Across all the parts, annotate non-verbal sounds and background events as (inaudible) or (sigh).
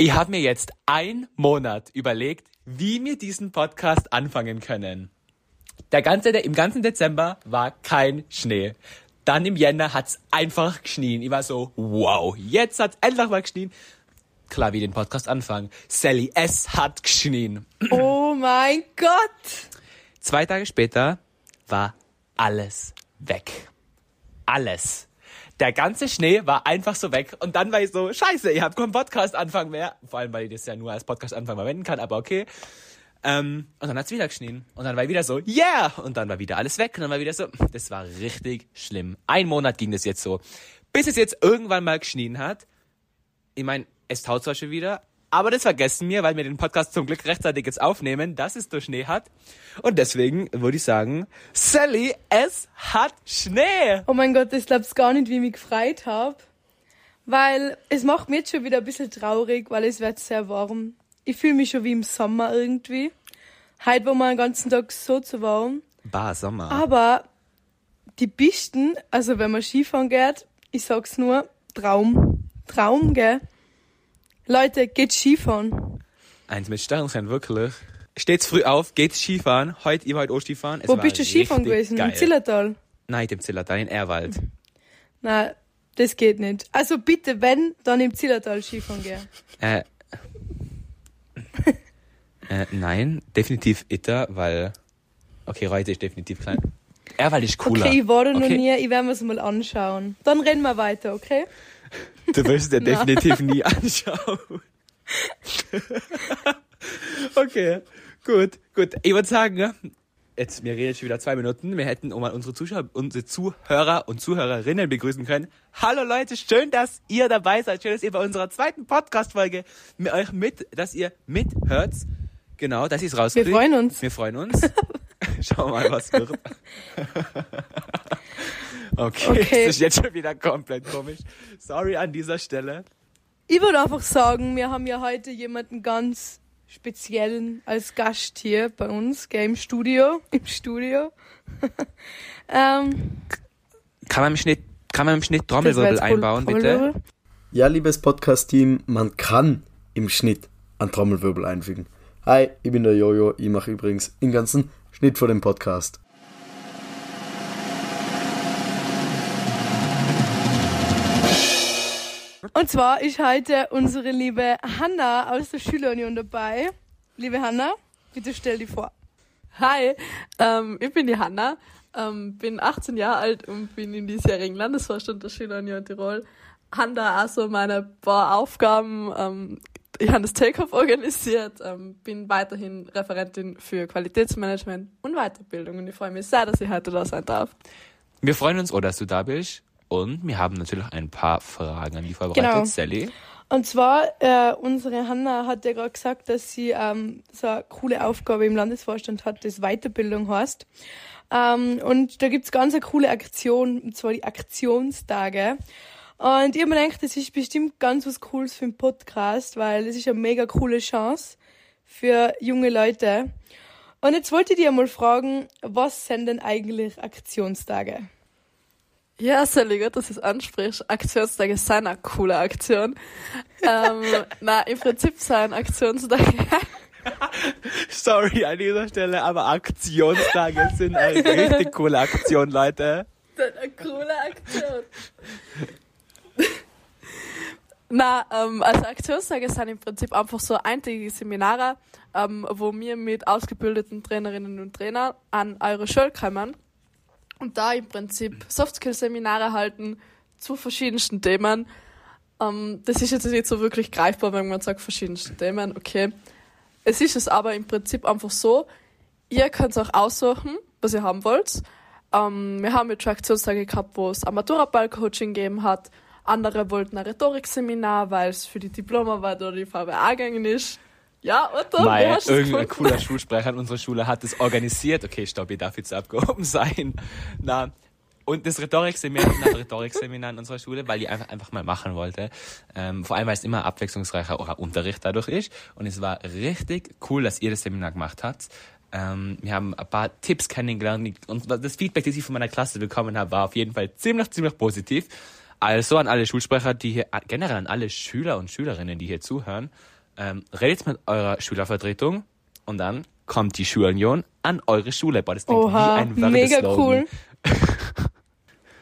Ich habe mir jetzt einen Monat überlegt, wie wir diesen Podcast anfangen können. Der ganze, der, Im ganzen Dezember war kein Schnee. Dann im Jänner hat's einfach geschnien. Ich war so, wow, jetzt hat's endlich mal geschnien. Klar, wie den Podcast anfangen. Sally, es hat geschnien. Oh mein Gott! Zwei Tage später war alles weg. Alles. Der ganze Schnee war einfach so weg. Und dann war ich so, scheiße, ihr habt keinen Podcast-Anfang mehr. Vor allem, weil ich das ja nur als Podcast-Anfang verwenden kann, aber okay. Ähm, und dann hat's wieder geschnien. Und dann war ich wieder so, yeah! Und dann war wieder alles weg. Und dann war wieder so, das war richtig schlimm. Ein Monat ging das jetzt so. Bis es jetzt irgendwann mal geschnien hat. Ich meine, es taut zwar schon wieder, aber das vergessen wir, weil wir den Podcast zum Glück rechtzeitig jetzt aufnehmen, dass es durch Schnee hat. Und deswegen würde ich sagen, Sally, es hat Schnee! Oh mein Gott, ich glaub's gar nicht, wie ich mich gefreut habe. Weil es macht mir jetzt schon wieder ein bisschen traurig, weil es wird sehr warm. Ich fühle mich schon wie im Sommer irgendwie. Heute war mal den ganzen Tag so zu warm. Bah, Sommer. Aber die Pisten, also wenn man Skifahren geht, ich sag's nur, Traum. Traum, gell? Leute, geht Skifahren. Eins mit Sternchen, wirklich. Steht's früh auf, geht's Skifahren. Heute, ich war heute auch Skifahren. Es Wo bist du Skifahren gewesen? Geil. Im Zillertal? Nein, im Zillertal, in Erwald. Na, das geht nicht. Also bitte, wenn, dann im Zillertal Skifahren gehen. (laughs) Äh, äh, nein, definitiv Itter, weil, okay, Reute ist definitiv klein. Erwald ist cooler. Okay, ich war da noch Okay. nie, ich werde mir's mal anschauen. Dann rennen wir weiter, okay? Du wirst dir (laughs) definitiv nie anschauen. okay, gut, gut. Ich würde sagen, ne, jetzt, wir reden jetzt schon wieder zwei Minuten. Wir hätten auch mal unsere Zuschauer, unsere Zuhörer und Zuhörerinnen begrüßen können. Hallo Leute, schön, dass ihr dabei seid. Schön, dass ihr bei unserer zweiten Podcast-Folge mit euch mit, dass ihr mithört. Genau, dass ihr es rauskriegt. Wir freuen uns. Wir freuen uns. (laughs) Schauen wir mal, was wird. (laughs) okay, Okay. das ist jetzt schon wieder komplett komisch. Sorry an dieser Stelle. Ich würde einfach sagen, wir haben ja heute jemanden ganz speziellen als Gast hier bei uns, gell, im Studio. (laughs) Im Studio. (laughs) ähm, Kann man im Schnitt, kann man im Schnitt Trommelwirbel einbauen, bitte? Trommelwirbel. Ja, liebes Podcast-Team, man kann im Schnitt einen Trommelwirbel einfügen. Hi, ich bin der Jojo, ich mache übrigens den ganzen Schnitt vor dem Podcast. Und zwar ist heute unsere liebe Hanna aus der Schülerunion dabei. Liebe Hanna, bitte stell dich vor. Hi, ähm, ich bin die Hanna, ähm, bin 18 Jahre alt und bin im diesjährigen Landesvorstand der Schülerunion Tirol. Han da also meine paar Aufgaben. Ähm, ich habe das Take-Off organisiert, ähm, bin weiterhin Referentin für Qualitätsmanagement und Weiterbildung und ich freue mich sehr, dass ich heute da sein darf. Wir freuen uns, oh, dass du da bist. Und wir haben natürlich ein paar Fragen an die vorbereitet. Genau. Sally. Und zwar, äh, unsere Hanna hat ja gerade gesagt, dass sie ähm, so eine coole Aufgabe im Landesvorstand hat, das Weiterbildung heißt. Ähm, und da gibt's ganz eine coole Aktion, und zwar die Aktionstage. Und ich habe mir gedacht, das ist bestimmt ganz was Cooles für den Podcast, weil das ist eine mega coole Chance für junge Leute. Und jetzt wollte ich dir mal fragen, was sind denn eigentlich Aktionstage? Ja, Sally, gut, dass du es ansprichst. Aktionstage sind eine coole Aktion. ähm, (laughs) na, im Prinzip sind Aktionstage (laughs) Sorry an dieser Stelle, aber Aktionstage sind eine richtig (laughs) coole Aktion, Leute. Das ist eine coole Aktion. Na, ähm, also Aktionstage sind im Prinzip einfach so eintägige Seminare, ähm, wo wir mit ausgebildeten Trainerinnen und Trainern an eure Schule kommen und da im Prinzip Softskill-Seminare halten zu verschiedensten Themen. Ähm, das ist jetzt nicht so wirklich greifbar, wenn man sagt verschiedensten Themen, okay. Es ist es aber im Prinzip einfach so, ihr könnt auch aussuchen, was ihr haben wollt. Ähm, wir haben jetzt schon Aktionstage gehabt, wo es Amateuraball-Coaching gegeben hat. Andere wollten ein Rhetorikseminar, weil es für die Diplomarbeit oder die VWA gegangen ist. Ja, oder? Weil das irgendein cooler Schulsprecher an unserer Schule hat das organisiert. Okay, stopp, ich darf jetzt abgehoben sein. Na, und das Rhetorikseminar, ein Rhetorikseminar an unserer Schule, weil ich einfach, einfach mal machen wollte. Ähm, vor allem, weil es immer abwechslungsreicher Unterricht dadurch ist. Und es war richtig cool, dass ihr das Seminar gemacht habt. Ähm, wir haben ein paar Tipps kennengelernt und das Feedback, das ich von meiner Klasse bekommen habe, war auf jeden Fall ziemlich, ziemlich positiv. Also an alle Schulsprecher, die hier, generell an alle Schüler und Schülerinnen, die hier zuhören, ähm, redet mit eurer Schülervertretung und dann kommt die Schulunion an eure Schule. Boah, das klingt Oha, wie ein mega cool. (laughs)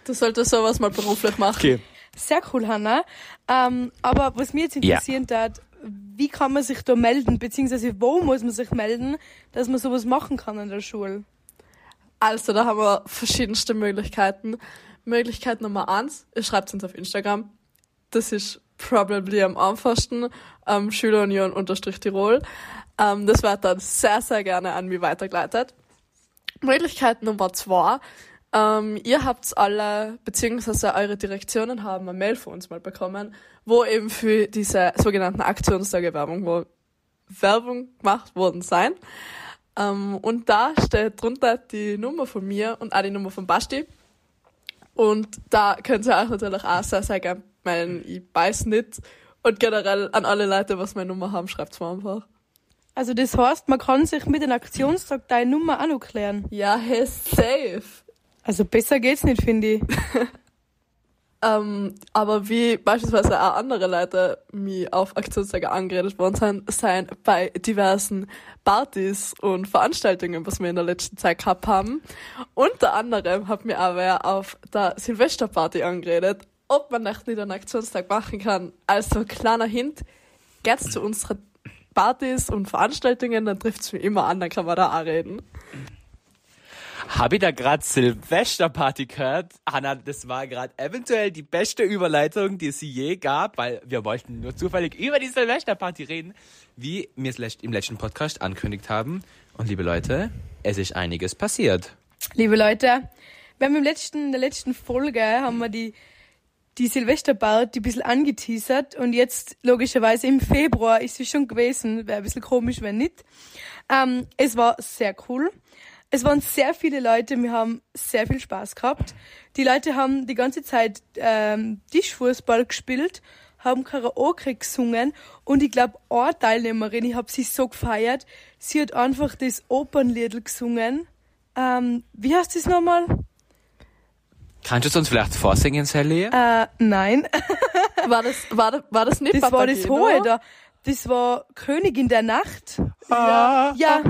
Du solltest sowas mal beruflich machen. Okay. Sehr cool, Hanna. Ähm, aber was mich jetzt interessieren hat, wie kann man sich da melden, beziehungsweise wo muss man sich melden, dass man sowas machen kann an der Schule? Also, da haben wir verschiedenste Möglichkeiten. Möglichkeit Nummer eins, ihr schreibt uns auf Instagram. Das ist probably am einfachsten, ähm, Schülerunion unterstrich Tirol. Ähm, das wird dann sehr, sehr gerne an mich weitergeleitet. Möglichkeit Nummer zwei, ähm, ihr habt alle, beziehungsweise eure Direktionen haben eine Mail von uns mal bekommen, wo eben für diese sogenannten Aktionstage Werbung, wo Werbung gemacht worden sein. Ähm, und da steht drunter die Nummer von mir und auch die Nummer von Basti. Und da könnt ihr euch natürlich auch sehr, sehr gerne melden. Ich weiß nicht. Und generell an alle Leute, was meine Nummer haben, schreibt's mir einfach. Also das heißt, man kann sich mit dem Aktionstag deine Nummer auch noch klären. Ja, hey, safe. Also besser geht's nicht, finde ich. (laughs) Ähm, aber wie beispielsweise auch andere Leute mich auf Aktionstage angeredet worden sind, sind bei diversen Partys und Veranstaltungen, was wir in der letzten Zeit gehabt haben. Unter anderem hat mir wer auf der Silvesterparty angeredet, ob man nicht einen Aktionstag machen kann. Also kleiner Hint, geht's zu unseren Partys und Veranstaltungen, dann trifft's mich immer an, dann kann man da auch reden. Habe ich da gerade Silvesterparty gehört? Hanna, das war gerade eventuell die beste Überleitung, die es je gab, weil wir wollten nur zufällig über die Silvesterparty reden, wie wir es im letzten Podcast ankündigt haben. Und liebe Leute, es ist einiges passiert. Liebe Leute, wir haben im letzten, in der letzten Folge haben wir die, die Silvesterparty ein bisschen angeteasert und jetzt logischerweise im Februar ist sie schon gewesen. Wäre ein bisschen komisch, wenn nicht. Ähm, es war sehr cool. Es waren sehr viele Leute, wir haben sehr viel Spaß gehabt. Die Leute haben die ganze Zeit ähm, Tischfußball gespielt, haben Karaoke gesungen und ich glaube, eine Teilnehmerin, ich habe sie so gefeiert, sie hat einfach das Opernlied gesungen. Ähm, wie heißt das nochmal? Kannst du es uns vielleicht vorsingen, Sally? Äh, nein. (laughs) War das, war, das- war das nicht Das war das? Hohe da. Das war Königin der Nacht. Ah. Ja,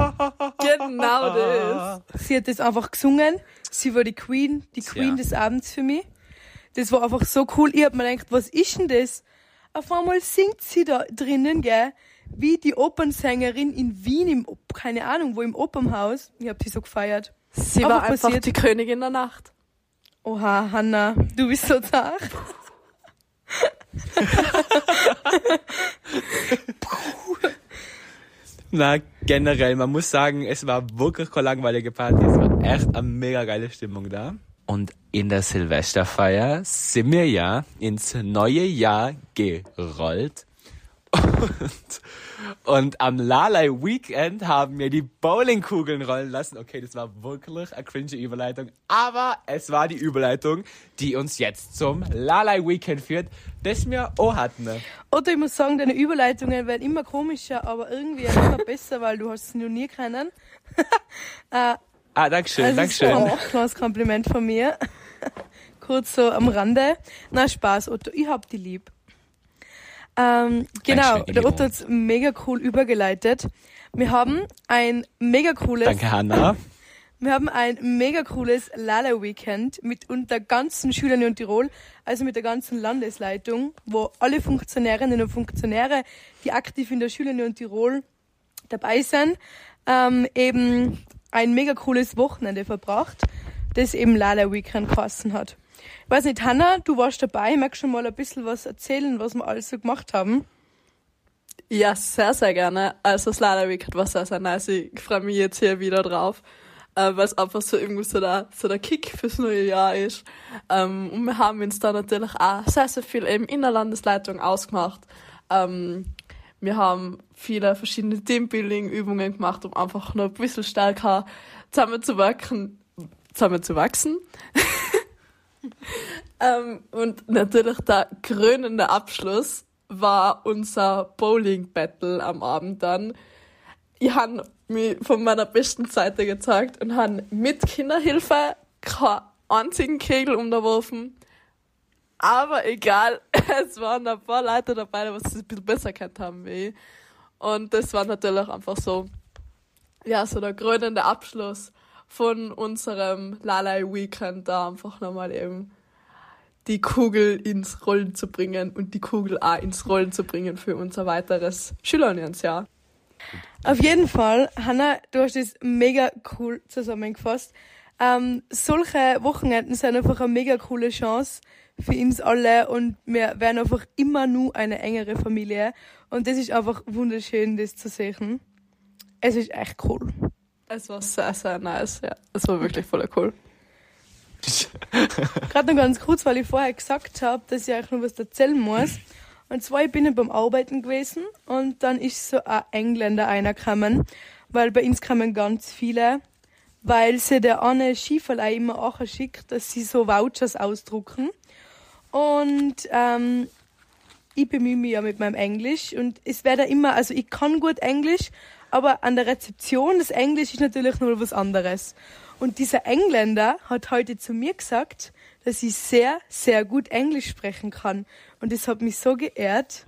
Genau das. sie hat das einfach gesungen. Sie war die Queen, die Queen Ja. des Abends für mich. Das war einfach so cool. Ich hab mir gedacht, was ist denn das? Auf einmal singt sie da drinnen, gell? Wie die Opernsängerin in Wien im, keine Ahnung, wo im Opernhaus. Ich hab sie so gefeiert. Sie Aber war einfach passiert- die Königin der Nacht. Oha, Hanna, du bist so zart. Na, generell, man muss sagen, es war wirklich keine langweilige Party. Es war echt eine mega geile Stimmung da. Und in der Silvesterfeier sind wir ja ins neue Jahr gerollt. Und, und am Lalai Weekend haben wir die Bowlingkugeln rollen lassen. Okay, das war wirklich eine cringe Überleitung. Aber es war die Überleitung, die uns jetzt zum Lalai Weekend führt, das wir auch hatten. Oder ich muss sagen, deine Überleitungen werden immer komischer, aber irgendwie auch immer besser, weil du hast sie noch nie kennen. (laughs) äh, Ah, Dankeschön, Also Dankeschön. Das ist ein kleines Kompliment von mir. (laughs) Kurz so am Rande. Na, Spaß, Otto. Ich hab die lieb. Ähm, genau, der. Otto hat's mega cool übergeleitet. Wir haben ein mega cooles, Danke, Hanna. wir haben ein mega cooles Lala Weekend mit und der ganzen Schülerinnen und Tirol, also mit der ganzen Landesleitung, wo alle Funktionärinnen und Funktionäre, die aktiv in der Schülerinnen und Tirol dabei sind, ähm, eben ein mega cooles Wochenende verbracht, das eben Lala Weekend geheißen hat. Weiß nicht, Hanna, du warst dabei, magst schon mal ein bisschen was erzählen, was wir alles so gemacht haben? Ja, sehr, sehr gerne. Also das Lala Weekend war sehr, sehr nice. Ich freue mich jetzt hier wieder drauf, äh, weil es einfach so irgendwie so der, so der Kick fürs neue Jahr ist. Ähm, und wir haben uns da natürlich auch sehr, sehr viel eben in der Landesleitung ausgemacht. Ähm, wir haben viele verschiedene Teambuilding-Übungen gemacht, um einfach noch ein bisschen stärker zusammenzuwachsen. zusammenzuwachsen. (laughs) (laughs) ähm, und natürlich der krönende Abschluss war unser Bowling-Battle am Abend dann. Ich habe mich von meiner besten Seite gezeigt und habe mit Kinderhilfe keinen einzigen Kegel umgeworfen. Aber egal, (laughs) es waren ein paar Leute dabei, die es ein bisschen besser kennt haben wie ich. Und das war natürlich einfach so, ja, so der krönende Abschluss von unserem Lalai Weekend, da einfach nochmal eben die Kugel ins Rollen zu bringen und die Kugel auch ins Rollen zu bringen für unser weiteres Schülerunionsjahr. Auf jeden Fall, Hanna, du hast das mega cool zusammengefasst. Ähm, solche Wochenenden sind einfach eine mega coole Chance für uns alle und wir werden einfach immer nur eine engere Familie. Und das ist einfach wunderschön, das zu sehen. Es ist echt cool. Es war sehr, sehr nice, ja. Es war wirklich voll cool. (laughs) Gerade noch ganz kurz, weil ich vorher gesagt habe, dass ich euch noch was erzählen muss. Und zwar, ich bin ich beim Arbeiten gewesen und dann ist so ein Engländer einer gekommen, weil bei uns kamen ganz viele, weil sie der eine Skiverleih immer auch schickt, dass sie so Vouchers ausdrucken. Und ähm, ich bemühe mich ja mit meinem Englisch und es wäre da immer, also ich kann gut Englisch, aber an der Rezeption das Englisch ist natürlich nur was anderes. Und dieser Engländer hat heute zu mir gesagt, dass ich sehr, sehr gut Englisch sprechen kann. Und das hat mich so geehrt.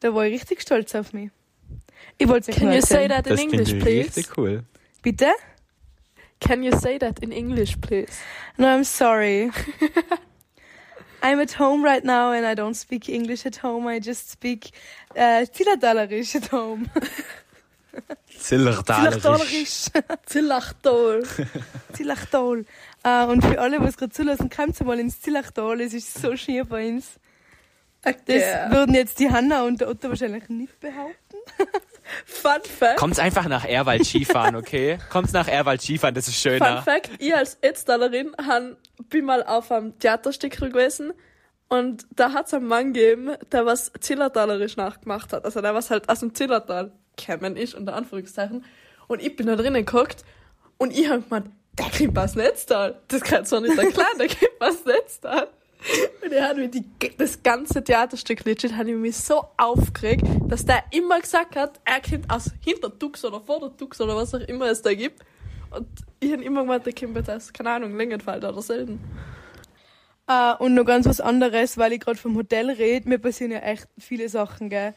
Da war ich richtig stolz auf mich. Ich wollte es Can you say that in Das English, ich please? richtig cool. Bitte? Can you say that in English, please? No, I'm sorry. I'm at home right now and I don't speak English at home. I just speak uh, Zillertalerisch at home. (laughs) Zillertalerisch. Zillachtol. (laughs) Zillachtal. Äh, und für alle, die es gerade zulassen, kommt mal ins Zillachtal. Es ist so schön bei uns. Das Okay. würden jetzt die Hanna und der Otto wahrscheinlich nicht behaupten. (laughs) Fun Fact. Kommt's einfach nach Erwald Skifahren, (laughs) okay? Kommt's nach Erwald Skifahren, das ist Fun schöner. Fact, ich als Etztalerin han, bin mal auf einem Theaterstück gewesen und da hat's einen Mann gegeben, der was Zillertalerisch nachgemacht hat. Also der was halt aus dem Zillertal kämen ist, unter Anführungszeichen. Und ich bin da drinnen geguckt und ich hab gemeint, der kriegt was Netztal. Das kann zwar nicht erklären, der kriegt was Netztal. Und er hat mir die, das ganze Theaterstück legit, hat ich mich so aufgeregt, dass der immer gesagt hat, er kommt aus Hintertux oder Vordertux oder was auch immer es da gibt. Und ich hab immer gemeint, der kommt aus, keine Ahnung, Längenfeld oder Selten. Äh, und noch ganz was anderes, weil ich gerade vom Hotel rede. Mir passieren ja echt viele Sachen, gell.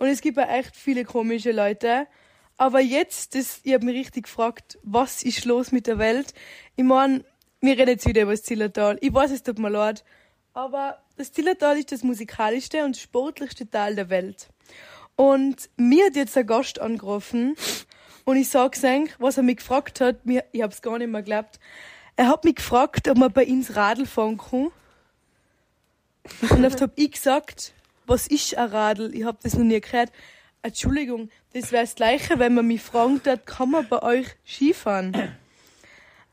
Und es gibt ja echt viele komische Leute. Aber jetzt, das, ich habe mich richtig gefragt, was ist los mit der Welt? Ich mein, wir reden jetzt wieder über das Zillertal. Ich weiß, es tut mir leid. Aber das Zillertal ist das musikalischste und sportlichste Teil der Welt. Und mir hat jetzt ein Gast angerufen und ich sag's euch, was er mich gefragt hat, mir, ich hab's gar nicht mehr geglaubt. Er hat mich gefragt, ob man bei uns Radl fahren kann. Und oft hab ich gesagt, was ist ein Radl? Ich hab das noch nie gehört. Entschuldigung, das wäre das Gleiche, wenn man mich fragen hat, kann man bei euch Skifahren?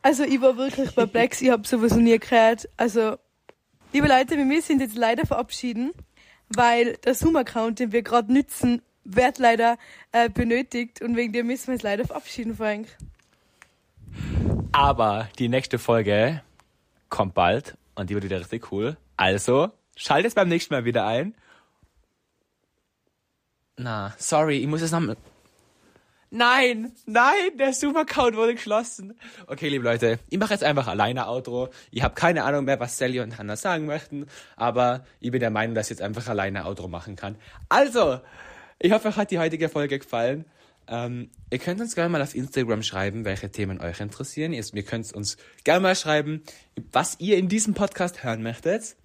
Also ich war wirklich perplex, ich hab sowas noch nie gehört. Also, liebe Leute, wir müssen jetzt leider verabschieden, weil der Zoom-Account, den wir gerade nützen, wird leider äh, benötigt und wegen dem müssen wir uns leider verabschieden, Frank. Aber die nächste Folge kommt bald und die wird wieder richtig cool. Also, schaltet beim nächsten Mal wieder ein. Na, sorry, ich muss es nochmal. Nein, nein, der Zoom-Account wurde geschlossen. Okay, liebe Leute, ich mache jetzt einfach alleine Outro. Ich habe keine Ahnung mehr, was Sally und Hannah sagen möchten, aber ich bin der Meinung, dass ich jetzt einfach alleine Outro machen kann. Also, ich hoffe, euch hat die heutige Folge gefallen. Ähm, ihr könnt uns gerne mal auf Instagram schreiben, welche Themen euch interessieren. Ihr, ihr könnt uns gerne mal schreiben, was ihr in diesem Podcast hören möchtet.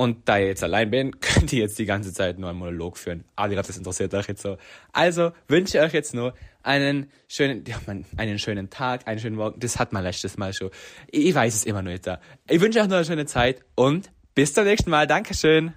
Und da ihr jetzt allein bin, (laughs) könnt ihr jetzt die ganze Zeit nur einen Monolog führen. Aber ich glaube, das interessiert euch jetzt so. Also wünsche ich euch jetzt nur einen schönen, ja, man, einen schönen Tag, einen schönen Morgen. Das hat man letztes Mal schon. Ich weiß es immer noch nicht da. Ich wünsche euch nur eine schöne Zeit und bis zum nächsten Mal. Dankeschön.